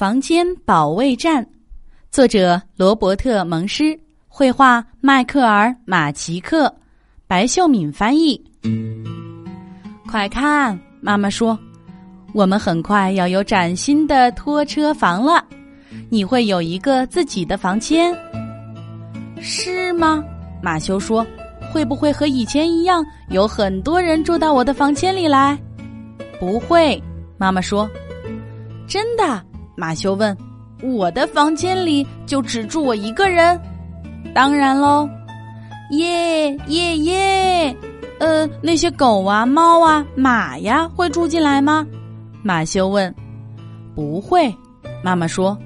房间保卫战，作者罗伯特·蒙施，绘画迈克尔·马奇克，白秀敏翻译。快看，妈妈说，我们很快要有崭新的拖车房了，你会有一个自己的房间，是吗？马修说，会不会和以前一样，有很多人住到我的房间里来？不会，妈妈说，真的。马修问：“我的房间里就只住我一个人？”“当然喽！”“耶耶耶！”“呃，那些狗啊、猫啊、马呀，会住进来吗？”马修问。“不会。”妈妈说，“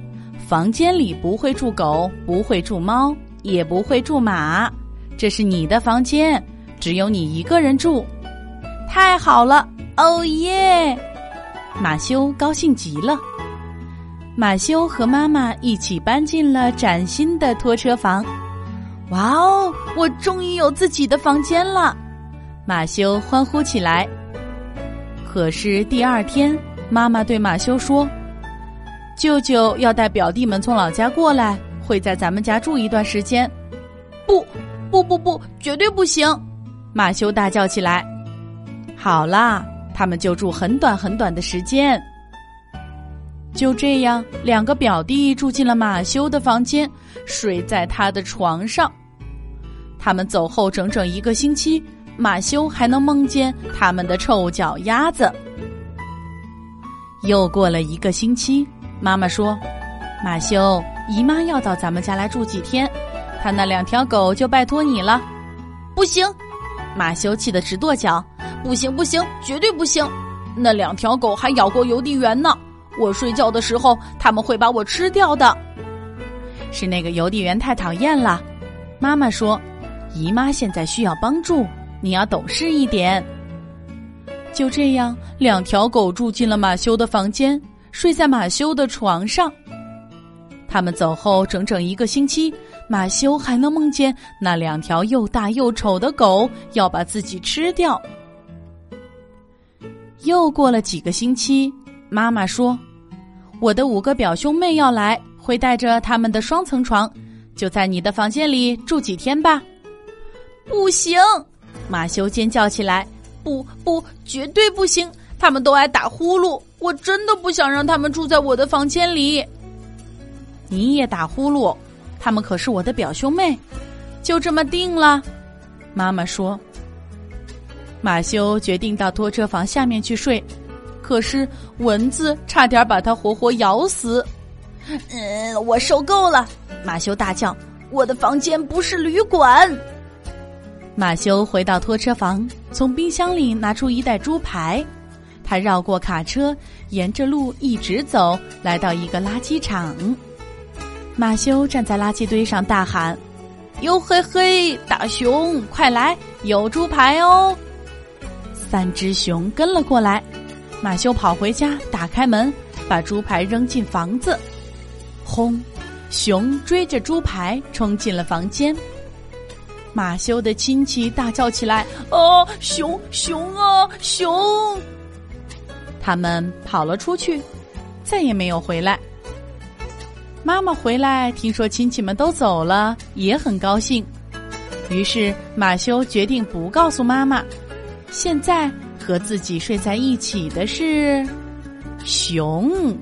房间里不会住狗，不会住猫，也不会住马。这是你的房间，只有你一个人住。”“太好了！”“哦耶！”马修高兴极了。马修和妈妈一起搬进了崭新的拖车房。哇哦，我终于有自己的房间了！马修欢呼起来。可是第二天，妈妈对马修说：“舅舅要带表弟们从老家过来，会在咱们家住一段时间。”不，不，不，不，绝对不行！马修大叫起来。好啦，他们就住很短很短的时间。就这样，两个表弟住进了马修的房间，睡在他的床上。他们走后整整一个星期，马修还能梦见他们的臭脚丫子。又过了一个星期，妈妈说：“马修，姨妈要到咱们家来住几天，他那两条狗就拜托你了。”不行，马修气得直跺脚：“不行，不行，绝对不行！那两条狗还咬过邮递员呢。”我睡觉的时候，他们会把我吃掉的。是那个邮递员太讨厌了。妈妈说：“姨妈现在需要帮助，你要懂事一点。”就这样，两条狗住进了马修的房间，睡在马修的床上。他们走后整整一个星期，马修还能梦见那两条又大又丑的狗要把自己吃掉。又过了几个星期。妈妈说：“我的五个表兄妹要来，会带着他们的双层床，就在你的房间里住几天吧。”不行！马修尖叫起来：“不不，绝对不行！他们都爱打呼噜，我真的不想让他们住在我的房间里。”你也打呼噜？他们可是我的表兄妹，就这么定了。妈妈说：“马修决定到拖车房下面去睡。”可是蚊子差点把它活活咬死。嗯，我受够了！马修大叫：“我的房间不是旅馆。”马修回到拖车房，从冰箱里拿出一袋猪排。他绕过卡车，沿着路一直走，来到一个垃圾场。马修站在垃圾堆上大喊：“哟嘿嘿，大熊，快来，有猪排哦！”三只熊跟了过来。马修跑回家，打开门，把猪排扔进房子。轰！熊追着猪排冲进了房间。马修的亲戚大叫起来：“哦，熊熊啊，熊！”他们跑了出去，再也没有回来。妈妈回来，听说亲戚们都走了，也很高兴。于是马修决定不告诉妈妈。现在。和自己睡在一起的是熊。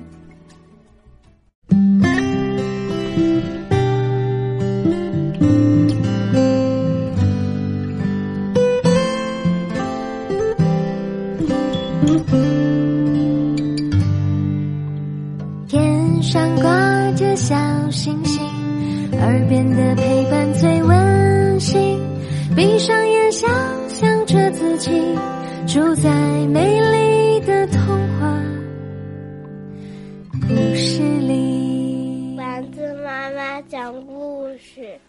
天上挂着小星星，耳边的陪伴最温馨。闭上眼，想象着自己。住在美丽的童话故事里。丸子妈妈讲故事。